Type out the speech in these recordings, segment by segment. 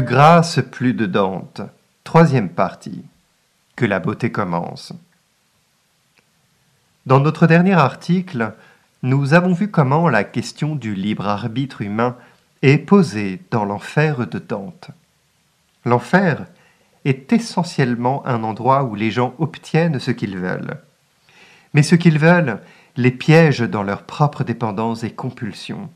Grâce plus de Dante. Troisième partie. Que la beauté commence. Dans notre dernier article, nous avons vu comment la question du libre arbitre humain est posée dans l'enfer de Dante. L'enfer est essentiellement un endroit où les gens obtiennent ce qu'ils veulent. Mais ce qu'ils veulent les piège dans leurs propres dépendances et compulsions.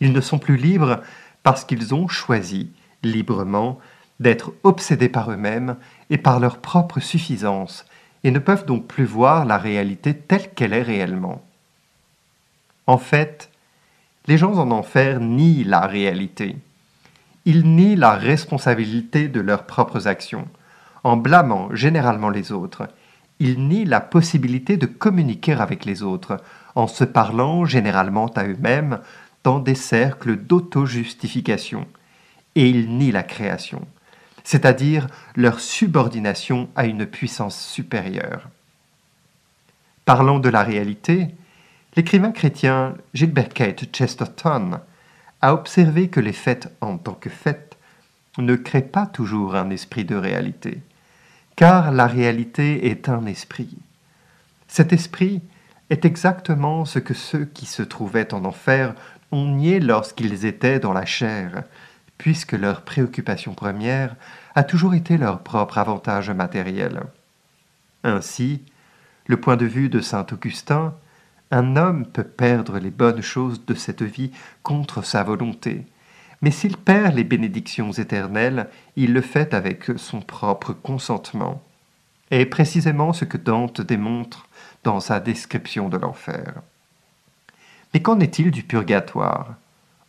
Ils ne sont plus libres parce qu'ils ont choisi librement, d'être obsédés par eux-mêmes et par leur propre suffisance, et ne peuvent donc plus voir la réalité telle qu'elle est réellement. En fait, les gens en enfer nient la réalité. Ils nient la responsabilité de leurs propres actions, en blâmant généralement les autres. Ils nient la possibilité de communiquer avec les autres, en se parlant généralement à eux-mêmes dans des cercles d'auto-justification et ils nient la création, c'est-à-dire leur subordination à une puissance supérieure. Parlant de la réalité, l'écrivain chrétien Gilbert Kate Chesterton a observé que les faits en tant que faits ne créent pas toujours un esprit de réalité, car la réalité est un esprit. Cet esprit est exactement ce que ceux qui se trouvaient en enfer ont nié lorsqu'ils étaient dans la chair, puisque leur préoccupation première a toujours été leur propre avantage matériel. Ainsi, le point de vue de saint Augustin, un homme peut perdre les bonnes choses de cette vie contre sa volonté, mais s'il perd les bénédictions éternelles, il le fait avec son propre consentement. Et précisément ce que Dante démontre dans sa description de l'enfer. Mais qu'en est-il du purgatoire?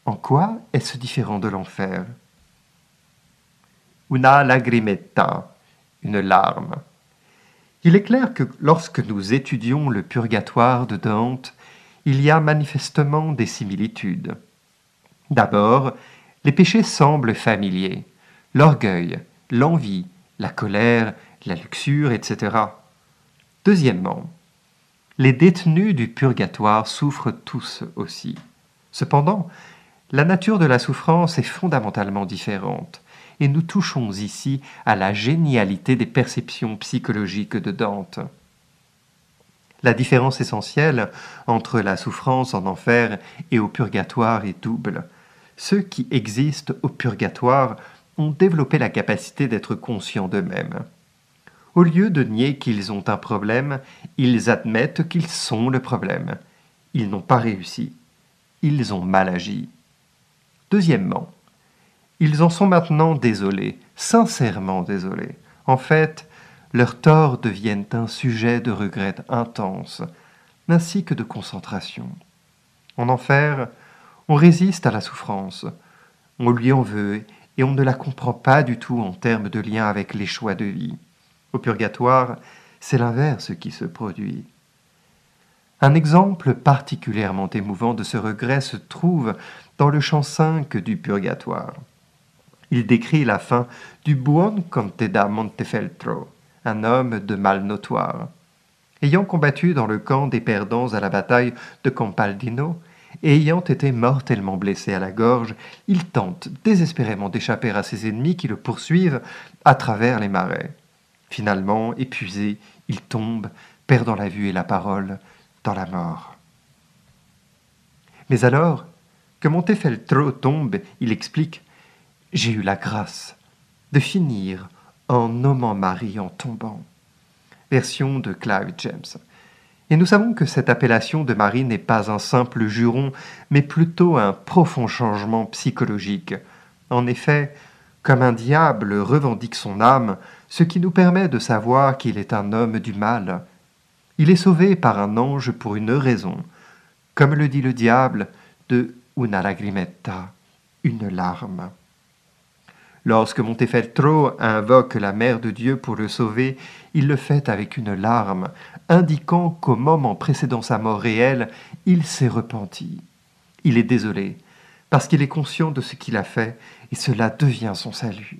En quoi est-ce différent de l'enfer? Una lagrimetta, une larme. Il est clair que lorsque nous étudions le purgatoire de Dante, il y a manifestement des similitudes. D'abord, les péchés semblent familiers, l'orgueil, l'envie, la colère, la luxure, etc. Deuxièmement, les détenus du purgatoire souffrent tous aussi. Cependant, la nature de la souffrance est fondamentalement différente, et nous touchons ici à la génialité des perceptions psychologiques de Dante. La différence essentielle entre la souffrance en enfer et au purgatoire est double. Ceux qui existent au purgatoire ont développé la capacité d'être conscients d'eux-mêmes. Au lieu de nier qu'ils ont un problème, ils admettent qu'ils sont le problème. Ils n'ont pas réussi. Ils ont mal agi. Deuxièmement, ils en sont maintenant désolés, sincèrement désolés. En fait, leurs torts deviennent un sujet de regret intense, ainsi que de concentration. En enfer, on résiste à la souffrance, on lui en veut et on ne la comprend pas du tout en termes de lien avec les choix de vie. Au purgatoire, c'est l'inverse qui se produit. Un exemple particulièrement émouvant de ce regret se trouve dans le chant 5 du Purgatoire. Il décrit la fin du Buon Conte da Montefeltro, un homme de mal notoire. Ayant combattu dans le camp des perdants à la bataille de Campaldino, et ayant été mortellement blessé à la gorge, il tente désespérément d'échapper à ses ennemis qui le poursuivent à travers les marais. Finalement, épuisé, il tombe, perdant la vue et la parole, dans la mort. Mais alors, que Montefeltro tombe, il explique J'ai eu la grâce de finir en nommant Marie en tombant. Version de Clive James. Et nous savons que cette appellation de Marie n'est pas un simple juron, mais plutôt un profond changement psychologique. En effet, comme un diable revendique son âme, ce qui nous permet de savoir qu'il est un homme du mal, il est sauvé par un ange pour une raison, comme le dit le diable de una lagrimetta, une larme. Lorsque Montefeltro invoque la Mère de Dieu pour le sauver, il le fait avec une larme, indiquant qu'au moment précédant sa mort réelle, il s'est repenti. Il est désolé, parce qu'il est conscient de ce qu'il a fait, et cela devient son salut.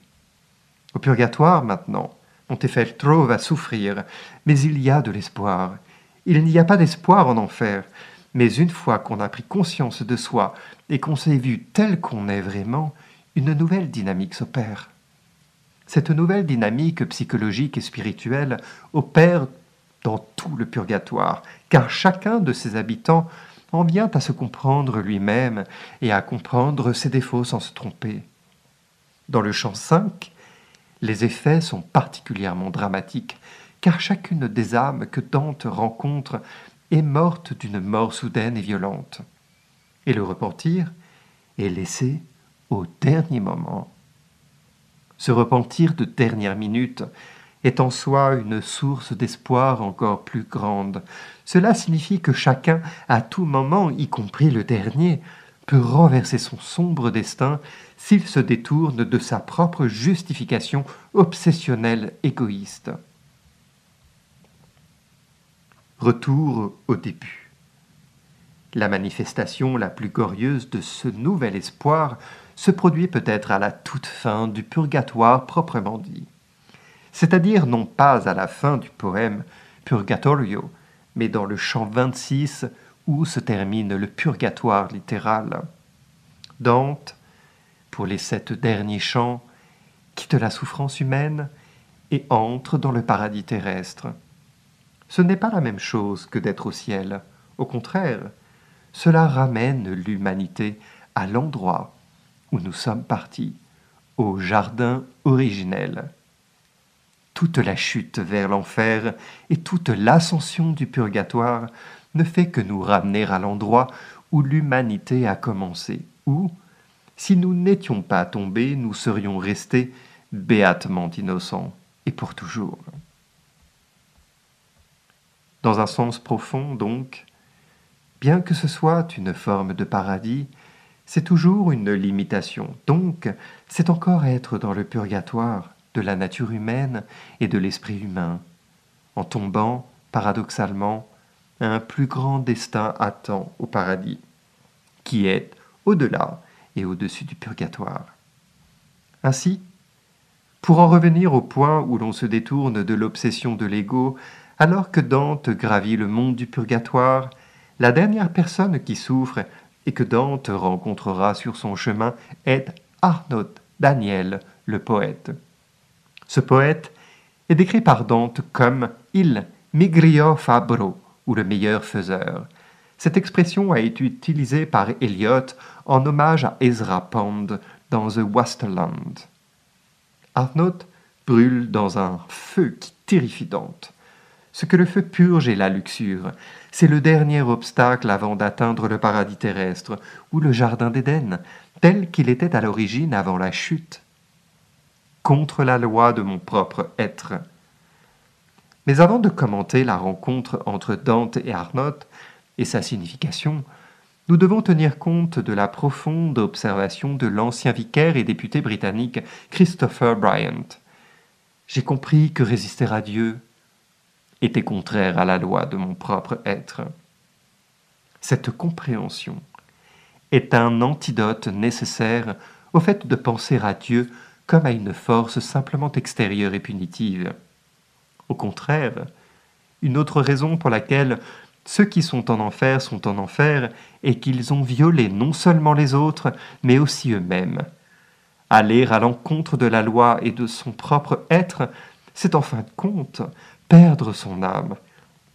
Au purgatoire, maintenant, Montefeltro va souffrir, mais il y a de l'espoir. Il n'y a pas d'espoir en enfer, mais une fois qu'on a pris conscience de soi et qu'on s'est vu tel qu'on est vraiment, une nouvelle dynamique s'opère. Cette nouvelle dynamique psychologique et spirituelle opère dans tout le purgatoire, car chacun de ses habitants en vient à se comprendre lui-même et à comprendre ses défauts sans se tromper. Dans le chant 5, les effets sont particulièrement dramatiques, car chacune des âmes que Dante rencontre est morte d'une mort soudaine et violente. Et le repentir est laissé au dernier moment. Ce repentir de dernière minute est en soi une source d'espoir encore plus grande. Cela signifie que chacun, à tout moment, y compris le dernier, peut renverser son sombre destin s'il se détourne de sa propre justification obsessionnelle égoïste. Retour au début. La manifestation la plus glorieuse de ce nouvel espoir se produit peut-être à la toute fin du purgatoire proprement dit, c'est-à-dire non pas à la fin du poème Purgatorio, mais dans le chant 26 où se termine le purgatoire littéral. Dante, pour les sept derniers chants, quitte la souffrance humaine et entre dans le paradis terrestre. Ce n'est pas la même chose que d'être au ciel. Au contraire, cela ramène l'humanité à l'endroit où nous sommes partis, au jardin originel. Toute la chute vers l'enfer et toute l'ascension du purgatoire ne fait que nous ramener à l'endroit où l'humanité a commencé, où, si nous n'étions pas tombés, nous serions restés béatement innocents, et pour toujours. Dans un sens profond, donc, bien que ce soit une forme de paradis, c'est toujours une limitation. Donc, c'est encore être dans le purgatoire de la nature humaine et de l'esprit humain. En tombant, paradoxalement, un plus grand destin attend au paradis, qui est au-delà et au-dessus du purgatoire. Ainsi, pour en revenir au point où l'on se détourne de l'obsession de l'ego, alors que Dante gravit le monde du purgatoire, la dernière personne qui souffre et que Dante rencontrera sur son chemin est Arnaud Daniel, le poète. Ce poète est décrit par Dante comme il migrio fabro, le meilleur faiseur. Cette expression a été utilisée par Eliot en hommage à Ezra Pound dans The Wasteland. Arnaud brûle dans un feu qui terrifie Dante. Ce que le feu purge est la luxure. C'est le dernier obstacle avant d'atteindre le paradis terrestre, ou le jardin d'Éden, tel qu'il était à l'origine avant la chute. Contre la loi de mon propre être. Mais avant de commenter la rencontre entre Dante et Arnaud et sa signification, nous devons tenir compte de la profonde observation de l'ancien vicaire et député britannique Christopher Bryant. J'ai compris que résister à Dieu, était contraire à la loi de mon propre être. Cette compréhension est un antidote nécessaire au fait de penser à Dieu comme à une force simplement extérieure et punitive. Au contraire, une autre raison pour laquelle ceux qui sont en enfer sont en enfer est qu'ils ont violé non seulement les autres, mais aussi eux-mêmes. Aller à l'encontre de la loi et de son propre être, c'est en fin de compte perdre son âme,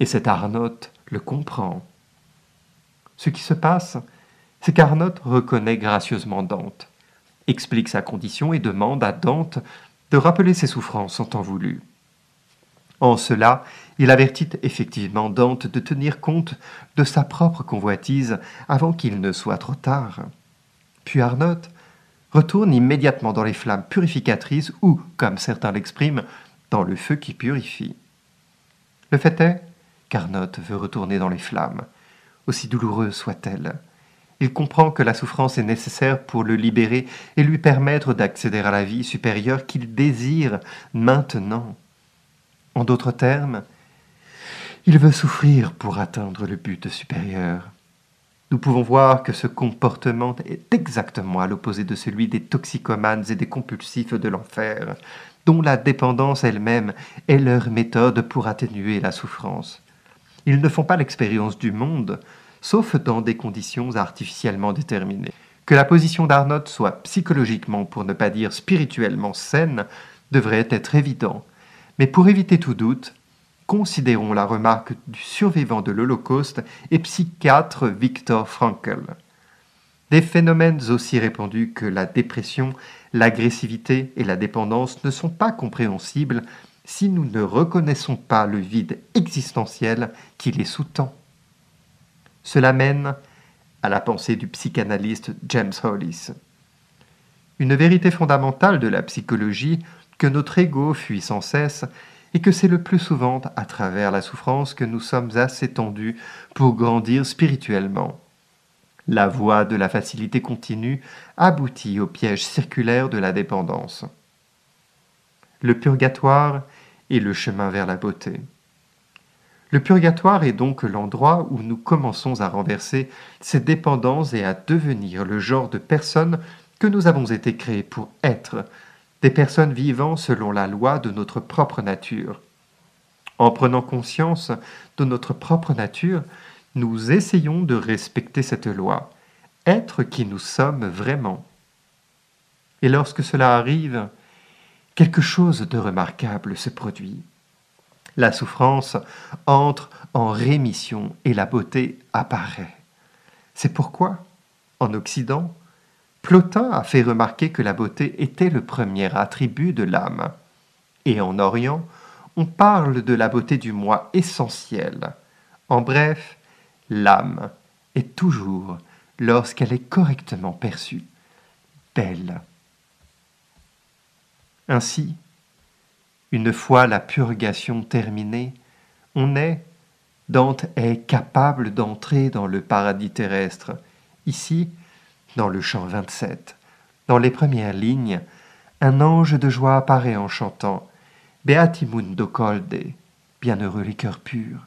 et cet Arnotte le comprend. Ce qui se passe, c'est qu'Arnotte reconnaît gracieusement Dante, explique sa condition et demande à Dante de rappeler ses souffrances en temps voulu. En cela, il avertit effectivement Dante de tenir compte de sa propre convoitise avant qu'il ne soit trop tard. Puis Arnotte retourne immédiatement dans les flammes purificatrices ou, comme certains l'expriment, dans le feu qui purifie. Le fait est qu'Arnotte veut retourner dans les flammes, aussi douloureuses soient-elles, Il comprend que la souffrance est nécessaire pour le libérer et lui permettre d'accéder à la vie supérieure qu'il désire maintenant. En d'autres termes, il veut souffrir pour atteindre le but supérieur. Nous pouvons voir que ce comportement est exactement à l'opposé de celui des toxicomanes et des compulsifs de l'enfer, dont la dépendance elle-même est leur méthode pour atténuer la souffrance. Ils ne font pas l'expérience du monde, sauf dans des conditions artificiellement déterminées. Que la position d'Arnott soit psychologiquement, pour ne pas dire spirituellement saine, devrait être évident. Mais pour éviter tout doute, Considérons la remarque du survivant de l'Holocauste et psychiatre Viktor Frankl. Des phénomènes aussi répandus que la dépression, l'agressivité et la dépendance ne sont pas compréhensibles si nous ne reconnaissons pas le vide existentiel qui les sous-tend. Cela mène à la pensée du psychanalyste James Hollis. Une vérité fondamentale de la psychologie que notre ego fuit sans cesse et que c'est le plus souvent à travers la souffrance que nous sommes assez tendus pour grandir spirituellement. La voie de la facilité continue aboutit au piège circulaire de la dépendance. Le purgatoire est le chemin vers la beauté. Le purgatoire est donc l'endroit où nous commençons à renverser ces dépendances et à devenir le genre de personnes que nous avons été créés pour être, des personnes vivant selon la loi de notre propre nature. En prenant conscience de notre propre nature, nous essayons de respecter cette loi, être qui nous sommes vraiment. Et lorsque cela arrive, quelque chose de remarquable se produit. La souffrance entre en rémission et la beauté apparaît. C'est pourquoi, en Occident, Plotin a fait remarquer que la beauté était le premier attribut de l'âme. Et en Orient, on parle de la beauté du moi essentiel. En bref, l'âme est toujours, lorsqu'elle est correctement perçue, belle. Ainsi, une fois la purgation terminée, on est, Dante est capable d'entrer dans le paradis terrestre. Ici, dans le chant 27. Dans les premières lignes, un ange de joie apparaît en chantant Beatimundo colde, bienheureux les cœurs purs,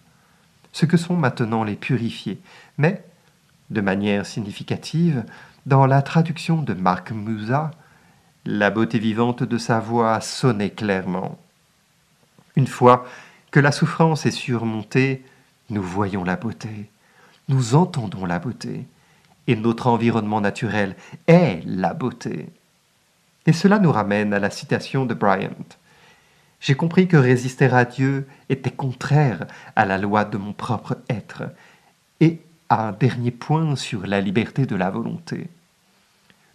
ce que sont maintenant les purifiés, mais, de manière significative, dans la traduction de Marc Musa, la beauté vivante de sa voix sonnait clairement. Une fois que la souffrance est surmontée, nous voyons la beauté, nous entendons la beauté, et notre environnement naturel est la beauté. Et cela nous ramène à la citation de Bryant. J'ai compris que résister à Dieu était contraire à la loi de mon propre être, et à un dernier point sur la liberté de la volonté.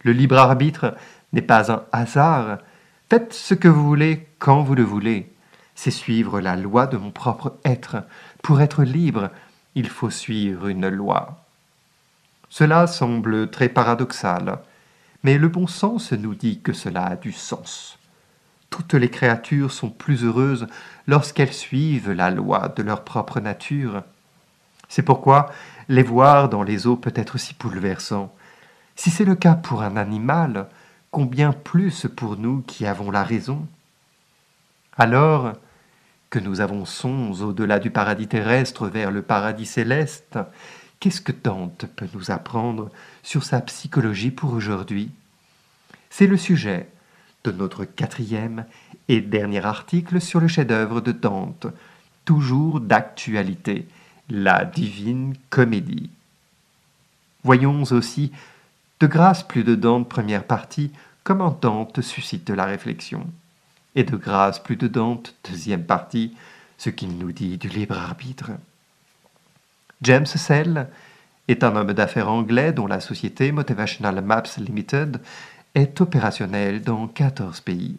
Le libre arbitre n'est pas un hasard. Faites ce que vous voulez quand vous le voulez. C'est suivre la loi de mon propre être. Pour être libre, il faut suivre une loi. Cela semble très paradoxal, mais le bon sens nous dit que cela a du sens. Toutes les créatures sont plus heureuses lorsqu'elles suivent la loi de leur propre nature. C'est pourquoi les voir dans les eaux peut être si bouleversant. Si c'est le cas pour un animal, combien plus pour nous qui avons la raison? Alors que nous avançons au-delà du paradis terrestre vers le paradis céleste, Qu'est-ce que Dante peut nous apprendre sur sa psychologie pour aujourd'hui? C'est le sujet de notre quatrième et dernier article sur le chef-d'œuvre de Dante, toujours d'actualité, la divine comédie. Voyons aussi, de grâce plus de Dante première partie, comment Dante suscite la réflexion, et de grâce plus de Dante deuxième partie, ce qu'il nous dit du libre arbitre. James Sell est un homme d'affaires anglais dont la société Motivational Maps Limited est opérationnelle dans 14 pays.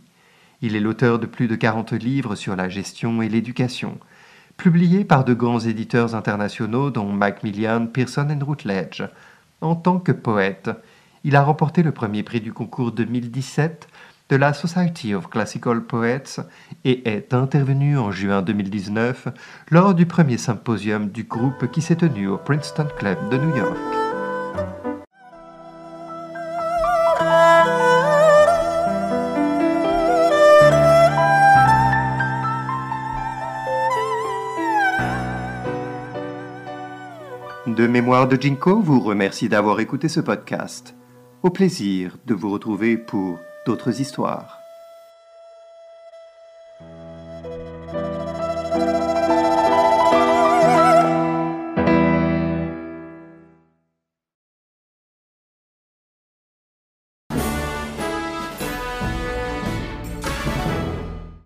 Il est l'auteur de plus de 40 livres sur la gestion et l'éducation, publiés par de grands éditeurs internationaux dont Macmillan, Pearson and Routledge. En tant que poète, il a remporté le premier prix du concours 2017 de la Society of Classical Poets et est intervenu en juin 2019 lors du premier symposium du groupe qui s'est tenu au Princeton Club de New York. De Mémoire de Jinko vous remercie d'avoir écouté ce podcast. Au plaisir de vous retrouver pour d'autres histoires.